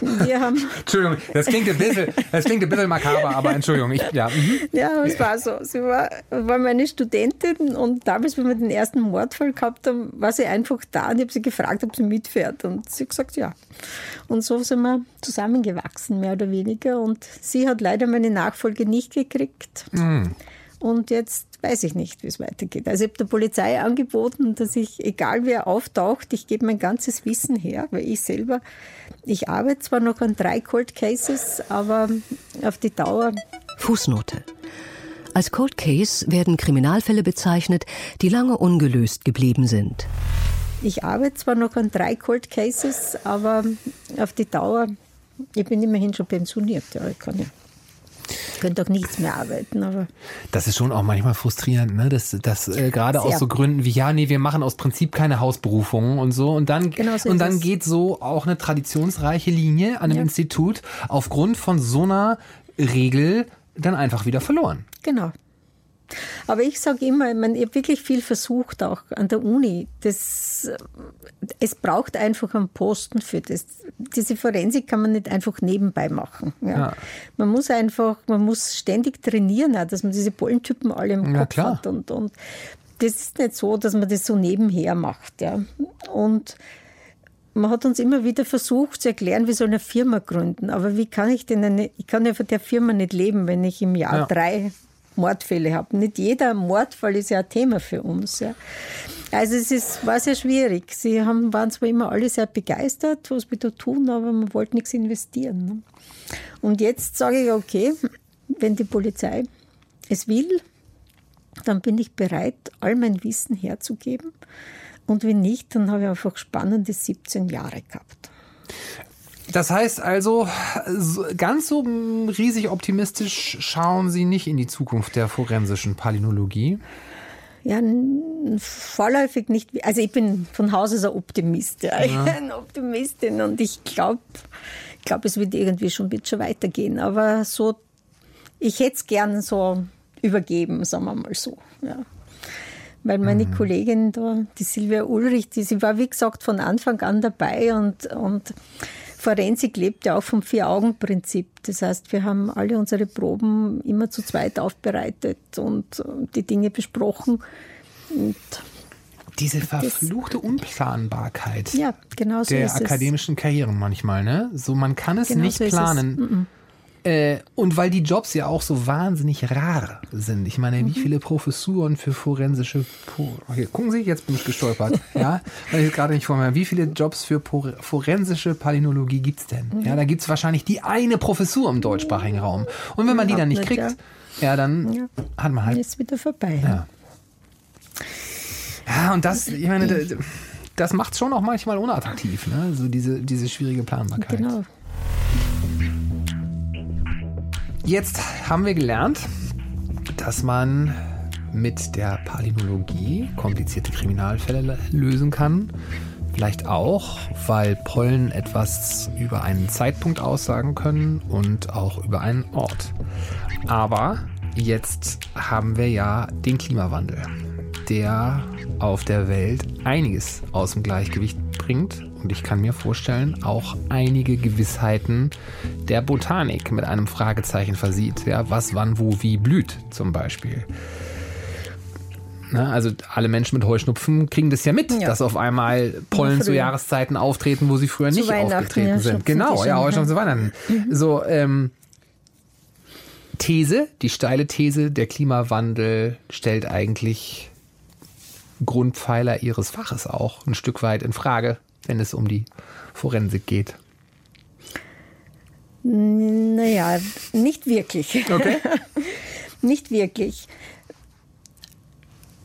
Wir haben Entschuldigung, das klingt ein bisschen, das klingt ein bisschen makaber, aber Entschuldigung, ich, ja. Mhm. Ja, es war so. Sie war, war meine Studentin und damals, wenn wir den ersten Mordfall gehabt haben, war sie einfach da und ich habe sie gefragt, ob sie mitfährt und sie hat gesagt, ja. Und so sind wir zusammengewachsen, mehr oder weniger und sie hat leider meine Nachfolge nicht gekriegt. Mhm. Und jetzt weiß ich nicht, wie es weitergeht. Also ich habe der Polizei angeboten, dass ich, egal wer auftaucht, ich gebe mein ganzes Wissen her, weil ich selber, ich arbeite zwar noch an drei Cold Cases, aber auf die Dauer. Fußnote. Als Cold Case werden Kriminalfälle bezeichnet, die lange ungelöst geblieben sind. Ich arbeite zwar noch an drei Cold Cases, aber auf die Dauer, ich bin immerhin schon pensioniert. Ja, ich kann ja könnte doch nichts mehr arbeiten. Aber das ist schon auch manchmal frustrierend, ne? dass, dass äh, gerade aus so Gründen wie, ja, nee, wir machen aus Prinzip keine Hausberufungen und so. Und dann, genau so und dann geht so auch eine traditionsreiche Linie an einem ja. Institut aufgrund von so einer Regel dann einfach wieder verloren. Genau. Aber ich sage immer, man, ich habe wirklich viel versucht, auch an der Uni. Das, es braucht einfach einen Posten für das. Diese Forensik kann man nicht einfach nebenbei machen. Ja. ja. Man muss einfach, man muss ständig trainieren, dass man diese Pollentypen alle im ja, Kopf klar. hat. Und, und das ist nicht so, dass man das so nebenher macht. Ja. Und man hat uns immer wieder versucht zu erklären, wir sollen eine Firma gründen. Aber wie kann ich denn eine, ich kann ja von der Firma nicht leben, wenn ich im Jahr ja. drei Mordfälle habe. Nicht jeder Mordfall ist ja ein Thema für uns. Ja. Also es ist, war sehr schwierig. Sie haben, waren zwar immer alle sehr begeistert, was wir da tun, aber man wollte nichts investieren. Ne? Und jetzt sage ich, okay, wenn die Polizei es will, dann bin ich bereit, all mein Wissen herzugeben. Und wenn nicht, dann habe ich einfach spannende 17 Jahre gehabt. Das heißt also, ganz so riesig optimistisch schauen Sie nicht in die Zukunft der forensischen Palynologie? Ja, vorläufig nicht. Also ich bin von Haus aus ein Optimist. Ja. ja. Eine Optimistin und ich glaube, ich glaube, es wird irgendwie schon, wird schon weitergehen. Aber so, ich hätte es gern so übergeben, sagen wir mal so. Ja. Weil meine mhm. Kollegin da, die Silvia Ulrich, die, sie war wie gesagt von Anfang an dabei und, und Forensik lebt ja auch vom Vier-Augen-Prinzip. Das heißt, wir haben alle unsere Proben immer zu zweit aufbereitet und die Dinge besprochen. Und diese verfluchte Unplanbarkeit ja, genau so der akademischen Karrieren manchmal, ne? So man kann es genau nicht so planen. Äh, und weil die Jobs ja auch so wahnsinnig rar sind. Ich meine, mhm. wie viele Professuren für forensische. Okay, gucken Sie, jetzt bin ich gestolpert. ja, weil ich gerade nicht vor mir. Wie viele Jobs für forensische Palynologie gibt es denn? Mhm. Ja, da gibt es wahrscheinlich die eine Professur im deutschsprachigen Raum. Und wenn man die dann nicht kriegt, ja, ja dann ja. hat man halt. Ist wieder vorbei. Ja. Ja, und das, ich meine, das macht es schon auch manchmal unattraktiv, ne? So diese, diese schwierige Planbarkeit. Genau. Jetzt haben wir gelernt, dass man mit der Palynologie komplizierte Kriminalfälle lösen kann. Vielleicht auch, weil Pollen etwas über einen Zeitpunkt aussagen können und auch über einen Ort. Aber jetzt haben wir ja den Klimawandel, der auf der Welt einiges aus dem Gleichgewicht bringt und ich kann mir vorstellen, auch einige Gewissheiten der Botanik mit einem Fragezeichen versieht. Ja, was, wann, wo, wie blüht zum Beispiel. Na, also alle Menschen mit Heuschnupfen kriegen das ja mit, ja. dass auf einmal Pollen zu Jahreszeiten auftreten, wo sie früher zu nicht aufgetreten ja, sind. Genau, ja, Heuschnupfen zu Weihnachten. Mhm. So, ähm, These, die steile These, der Klimawandel stellt eigentlich Grundpfeiler ihres Faches auch ein Stück weit in Frage wenn es um die Forensik geht? Naja, nicht wirklich. Okay. nicht wirklich.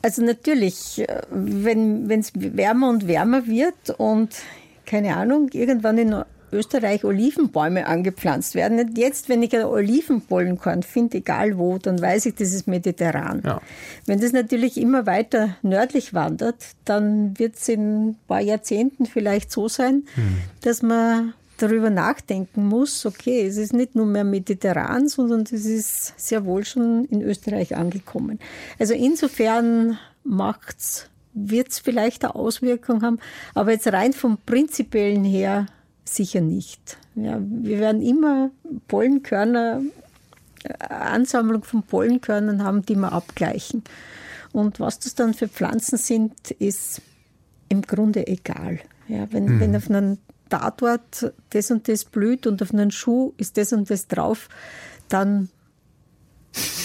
Also natürlich, äh, wenn es wärmer und wärmer wird und keine Ahnung, irgendwann in Österreich Olivenbäume angepflanzt werden. Nicht jetzt, wenn ich ein Olivenpollenkorn finde, egal wo, dann weiß ich, das ist mediterran. Ja. Wenn das natürlich immer weiter nördlich wandert, dann wird es in ein paar Jahrzehnten vielleicht so sein, hm. dass man darüber nachdenken muss, okay, es ist nicht nur mehr mediterran, sondern es ist sehr wohl schon in Österreich angekommen. Also insofern macht's wird es vielleicht eine Auswirkung haben, aber jetzt rein vom Prinzipiellen her sicher nicht. Ja, wir werden immer Pollenkörner, äh, Ansammlung von Pollenkörnern haben, die wir abgleichen. Und was das dann für Pflanzen sind, ist im Grunde egal. Ja, wenn, mhm. wenn auf einem Tatort das und das blüht und auf einem Schuh ist das und das drauf, dann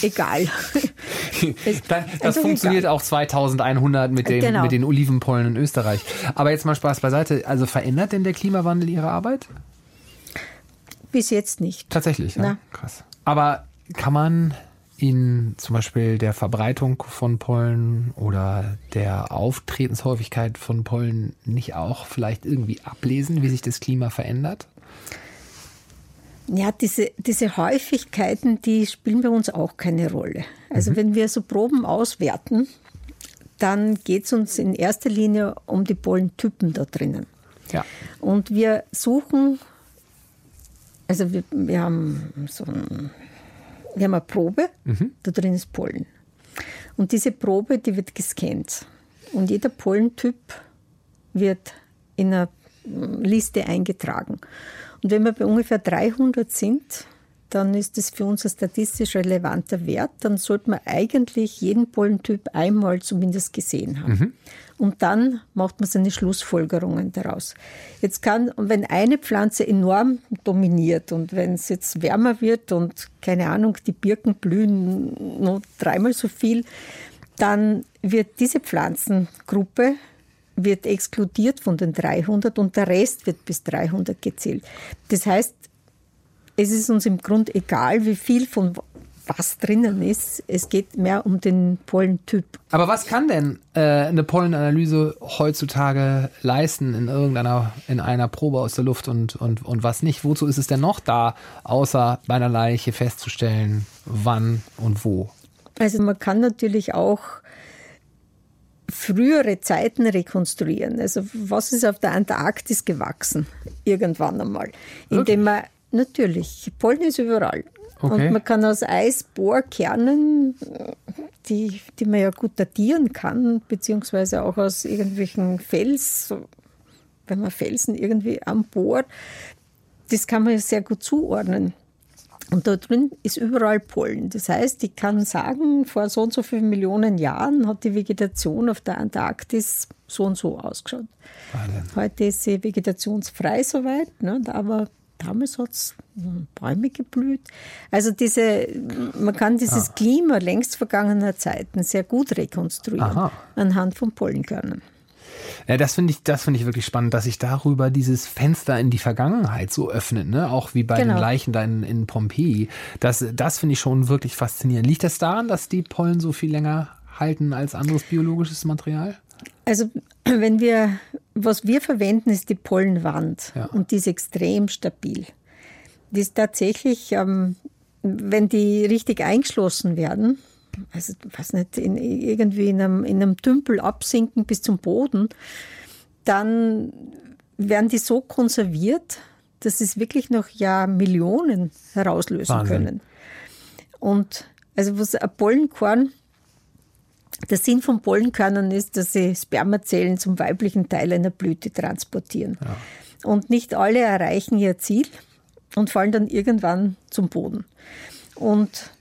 egal. das, das funktioniert egal. auch 2100 mit, dem, genau. mit den Olivenpollen in Österreich. Aber jetzt mal Spaß beiseite. Also verändert denn der Klimawandel Ihre Arbeit? Bis jetzt nicht. Tatsächlich, ja. Krass. Aber kann man in zum Beispiel der Verbreitung von Pollen oder der Auftretenshäufigkeit von Pollen nicht auch vielleicht irgendwie ablesen, wie sich das Klima verändert? Ja, diese, diese Häufigkeiten, die spielen bei uns auch keine Rolle. Also mhm. wenn wir so Proben auswerten, dann geht es uns in erster Linie um die Pollentypen da drinnen. Ja. Und wir suchen, also wir, wir haben so ein, wir haben eine Probe, mhm. da drin ist Pollen. Und diese Probe, die wird gescannt. Und jeder Pollentyp wird in einer Liste eingetragen. Und wenn wir bei ungefähr 300 sind, dann ist das für uns ein statistisch relevanter Wert. Dann sollte man eigentlich jeden Pollentyp einmal zumindest gesehen haben. Mhm. Und dann macht man seine Schlussfolgerungen daraus. Jetzt kann, wenn eine Pflanze enorm dominiert und wenn es jetzt wärmer wird und keine Ahnung, die Birken blühen nur dreimal so viel, dann wird diese Pflanzengruppe wird exkludiert von den 300 und der Rest wird bis 300 gezählt. Das heißt, es ist uns im Grunde egal, wie viel von was drinnen ist. Es geht mehr um den Pollentyp. Aber was kann denn äh, eine Pollenanalyse heutzutage leisten in irgendeiner, in einer Probe aus der Luft und, und, und was nicht? Wozu ist es denn noch da, außer bei einer Leiche festzustellen, wann und wo? Also man kann natürlich auch frühere Zeiten rekonstruieren. Also was ist auf der Antarktis gewachsen irgendwann einmal, indem man natürlich Pollen ist überall. Okay. Und man kann aus Eisbohrkernen, die, die man ja gut datieren kann, beziehungsweise auch aus irgendwelchen Fels, wenn man Felsen irgendwie am Bohr, das kann man ja sehr gut zuordnen. Und da drin ist überall Pollen. Das heißt, ich kann sagen, vor so und so vielen Millionen Jahren hat die Vegetation auf der Antarktis so und so ausgeschaut. Wahnsinn. Heute ist sie vegetationsfrei soweit, ne, aber damals hat es Bäume geblüht. Also diese, man kann dieses ah. Klima längst vergangener Zeiten sehr gut rekonstruieren Aha. anhand von Pollenkörnern. Ja, das finde ich, das finde ich wirklich spannend, dass sich darüber dieses Fenster in die Vergangenheit so öffnet, ne? Auch wie bei genau. den Leichen da in, in Pompeji. Das, das finde ich schon wirklich faszinierend. Liegt das daran, dass die Pollen so viel länger halten als anderes biologisches Material? Also wenn wir, was wir verwenden, ist die Pollenwand ja. und die ist extrem stabil. Die ist tatsächlich, ähm, wenn die richtig eingeschlossen werden, also weiß nicht, in, irgendwie in einem, in einem Tümpel absinken bis zum Boden, dann werden die so konserviert, dass sie es wirklich noch ja Millionen herauslösen Wahnsinn. können. Und also was ein Pollenkorn, der Sinn von Pollenkörnern ist, dass sie Spermazellen zum weiblichen Teil einer Blüte transportieren. Ja. Und nicht alle erreichen ihr Ziel und fallen dann irgendwann zum Boden. Und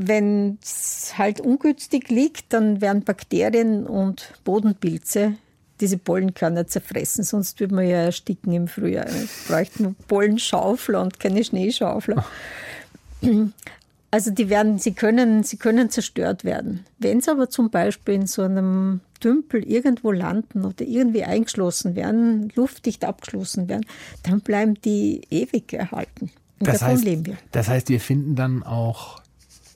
wenn es halt ungünstig liegt, dann werden Bakterien und Bodenpilze diese Pollenkörner zerfressen, sonst würde man ja ersticken im Frühjahr. Es bräuchte man Pollenschaufler und keine Schneeschaufler. Also die werden, sie können, sie können zerstört werden. Wenn sie aber zum Beispiel in so einem Tümpel irgendwo landen oder irgendwie eingeschlossen werden, luftdicht abgeschlossen werden, dann bleiben die ewig erhalten. Und Das davon heißt, leben wir. das heißt, wir finden dann auch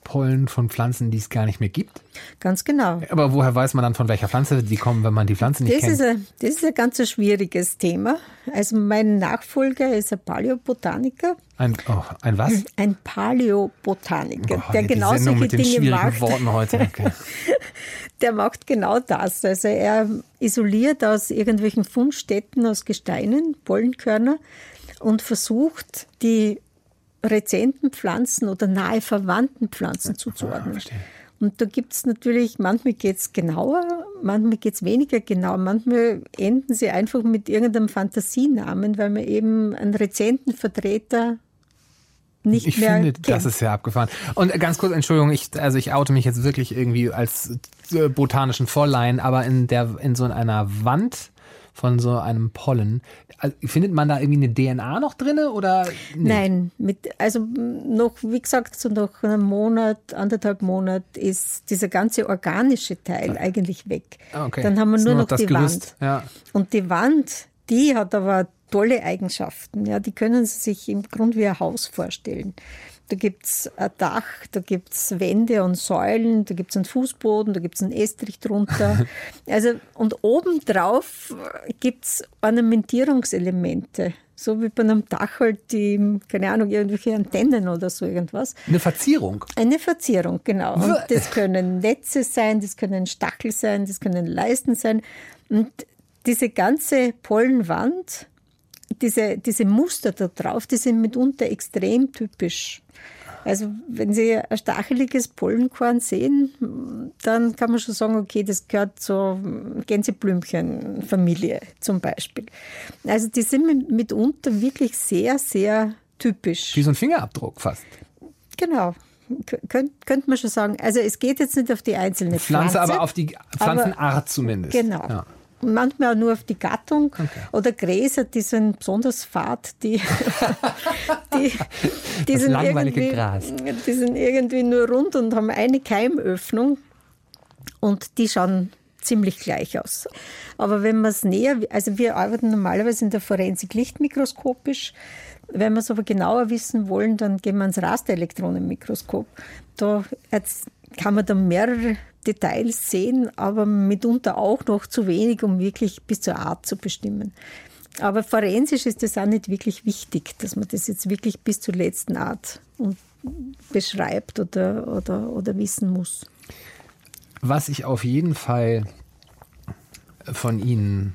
Pollen von Pflanzen, die es gar nicht mehr gibt. Ganz genau. Aber woher weiß man dann, von welcher Pflanze die kommen, wenn man die Pflanze nicht Das kennt? ist, ein, das ist ein ganz schwieriges Thema. Also mein Nachfolger ist ein Paläobotaniker, Ein, oh, ein was? ein Paläobotaniker, Oh, der genau solche Dinge macht. Worten heute. Okay. Der macht genau das. Also er isoliert aus irgendwelchen Fundstätten aus Gesteinen Pollenkörner und versucht, die rezenten Pflanzen oder nahe verwandten Pflanzen zuzuordnen. verstehe. und da gibt es natürlich, manchmal geht es genauer, manchmal geht es weniger genau, manchmal enden sie einfach mit irgendeinem Fantasienamen, weil man eben einen rezenten Vertreter nicht Ich mehr finde, kennt. das ist ja abgefahren. Und ganz kurz, Entschuldigung, ich, also ich oute mich jetzt wirklich irgendwie als äh, botanischen Vorleihen, aber in der, in so einer Wand von so einem Pollen, also findet man da irgendwie eine DNA noch drinne oder? Nein, mit, also noch, wie gesagt, so nach einem Monat, anderthalb Monat ist dieser ganze organische Teil eigentlich weg. Ah, okay. Dann haben wir nur nur noch die Gerüst, Wand. ja. Und die Wand, die hat aber tolle Eigenschaften. Ja, die können Sie sich im Grunde wie ein Haus vorstellen. Da gibt es ein Dach, da gibt es Wände und Säulen, da gibt es einen Fußboden, da gibt es einen Estrich drunter. Also, und obendrauf gibt es Ornamentierungselemente. So wie bei einem Dach halt die, keine Ahnung, irgendwelche Antennen oder so irgendwas. Eine Verzierung. Eine Verzierung, genau. Und das können Netze sein, das können Stachel sein, das können Leisten sein. Und diese ganze Pollenwand, diese, diese Muster da drauf, die sind mitunter extrem typisch. Also wenn Sie ein stacheliges Pollenkorn sehen, dann kann man schon sagen, okay, das gehört zur Gänseblümchenfamilie zum Beispiel. Also die sind mit- mitunter wirklich sehr, sehr typisch. Wie so ein Fingerabdruck fast. Genau. Könnte könnt man schon sagen. Also es geht jetzt nicht auf die einzelne Pflanze, Pflanze. aber auf die Pflanzenart zumindest. Genau. Ja. Manchmal auch nur auf die Gattung. Oder Gräser, die sind besonders fad, die, die, die, sind irgendwie, Gras. die sind irgendwie nur rund und haben eine Keimöffnung. Und die schauen ziemlich gleich aus. Aber wenn man es näher, also wir arbeiten normalerweise in der Forensik lichtmikroskopisch. Wenn wir es aber genauer wissen wollen, dann gehen wir ins Rasterelektronenmikroskop. Da kann man dann mehrere Details sehen, aber mitunter auch noch zu wenig, um wirklich bis zur Art zu bestimmen. Aber forensisch ist das auch nicht wirklich wichtig, dass man das jetzt wirklich bis zur letzten Art beschreibt oder, oder, oder wissen muss. Was ich auf jeden Fall von Ihnen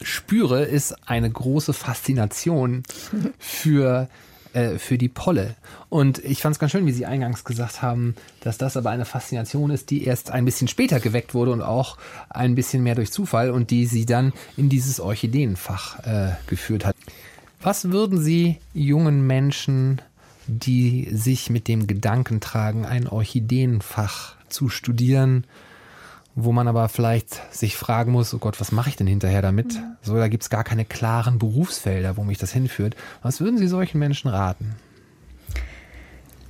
spüre, ist eine große Faszination für, äh, für die Polle. Und ich fand es ganz schön, wie Sie eingangs gesagt haben, dass das aber eine Faszination ist, die erst ein bisschen später geweckt wurde und auch ein bisschen mehr durch Zufall und die Sie dann in dieses Orchideenfach äh, geführt hat. Was würden Sie jungen Menschen, die sich mit dem Gedanken tragen, ein Orchideenfach zu studieren, wo man aber vielleicht sich fragen muss, oh Gott, was mache ich denn hinterher damit? So, da gibt es gar keine klaren Berufsfelder, wo mich das hinführt. Was würden Sie solchen Menschen raten?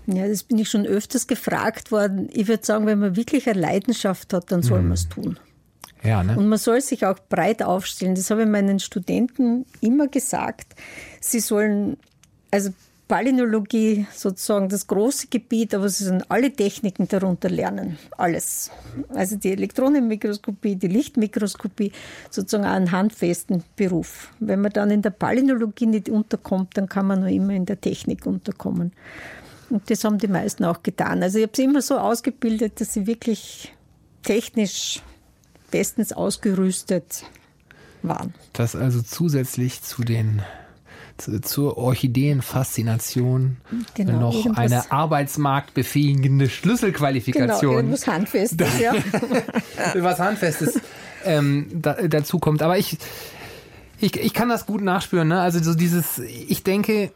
Ja, das bin ich schon öfters gefragt worden. Ich würde sagen, wenn man wirklich eine Leidenschaft hat, dann soll man es tun. Ja, ne? Und man soll sich auch breit aufstellen. Das habe ich meinen Studenten immer gesagt. Sie sollen, also Palynologie sozusagen das große Gebiet, aber sie sollen alle Techniken darunter lernen. Alles. Also die Elektronenmikroskopie, die Lichtmikroskopie, sozusagen einen handfesten Beruf. Wenn man dann in der Palynologie nicht unterkommt, dann kann man nur immer in der Technik unterkommen. Und das haben die meisten auch getan. Also ich habe sie immer so ausgebildet, dass sie wirklich technisch bestens ausgerüstet waren. Das also zusätzlich zu den zur Orchideenfaszination Genau, noch eine arbeitsmarktbefähigende Genau, Schlüsselqualifikation. irgendwas Handfestes, ja. was Handfestes ähm, da, dazu kommt. Aber ich, ich, ich kann das gut nachspüren. Ne? Also so dieses, ich denke,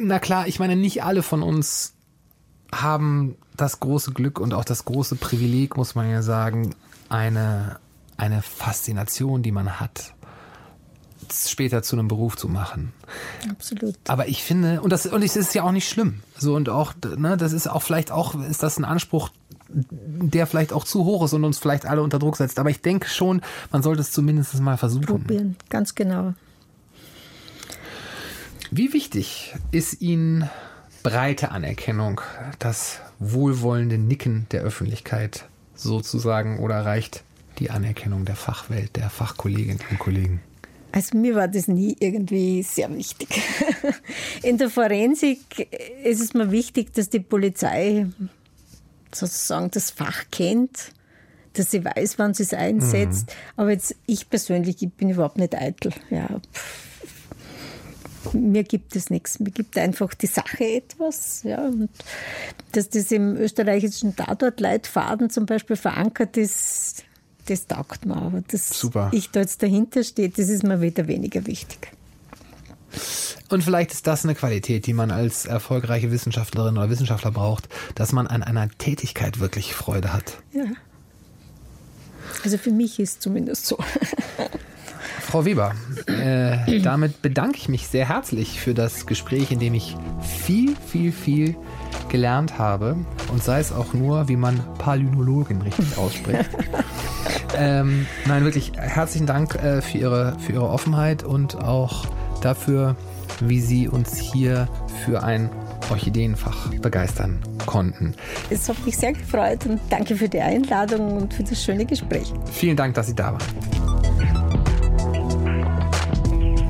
na klar, ich meine, nicht alle von uns haben das große Glück und auch das große Privileg, muss man ja sagen, eine, eine Faszination, die man hat, später zu einem Beruf zu machen. Absolut. Aber ich finde, und das, und es ist ja auch nicht schlimm. So, und auch, ne, das ist auch vielleicht auch, ist das ein Anspruch, der vielleicht auch zu hoch ist und uns vielleicht alle unter Druck setzt. Aber ich denke schon, man sollte es zumindest mal versuchen. Probieren, ganz genau. Wie wichtig ist Ihnen breite Anerkennung, das wohlwollende Nicken der Öffentlichkeit sozusagen oder reicht die Anerkennung der Fachwelt, der Fachkolleginnen und Kollegen? Also mir war das nie irgendwie sehr wichtig. In der Forensik ist es mir wichtig, dass die Polizei sozusagen das Fach kennt, dass sie weiß, wann sie es einsetzt. Mhm. Aber jetzt ich persönlich, ich bin überhaupt nicht eitel. Ja, mir gibt es nichts. Mir gibt einfach die Sache etwas. Ja, und dass das im österreichischen Tatortleitfaden zum Beispiel verankert ist, das taugt mir. Aber dass Super. ich da jetzt dahinter stehe, das ist mir wieder weniger wichtig. Und vielleicht ist das eine Qualität, die man als erfolgreiche Wissenschaftlerin oder Wissenschaftler braucht, dass man an einer Tätigkeit wirklich Freude hat. Ja. Also für mich ist es zumindest so. Frau Weber, äh, damit bedanke ich mich sehr herzlich für das Gespräch, in dem ich viel, viel, viel gelernt habe. Und sei es auch nur, wie man Palynologin richtig ausspricht. ähm, nein, wirklich herzlichen Dank äh, für, Ihre, für Ihre Offenheit und auch dafür, wie Sie uns hier für ein Orchideenfach begeistern konnten. Es hat mich sehr gefreut und danke für die Einladung und für das schöne Gespräch. Vielen Dank, dass Sie da waren.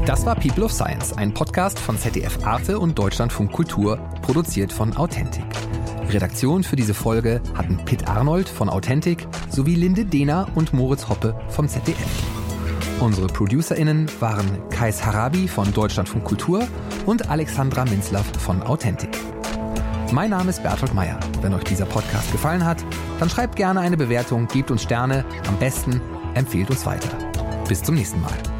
Das war People of Science, ein Podcast von ZDF Arte und Deutschlandfunk Kultur, produziert von Authentic. Redaktion für diese Folge hatten Pitt Arnold von Authentic sowie Linde Dehner und Moritz Hoppe vom ZDF. Unsere ProducerInnen waren Kais Harabi von Deutschlandfunk Kultur und Alexandra Minzlaff von Authentic. Mein Name ist Bertolt Meyer. Wenn euch dieser Podcast gefallen hat, dann schreibt gerne eine Bewertung, gebt uns Sterne, am besten empfehlt uns weiter. Bis zum nächsten Mal.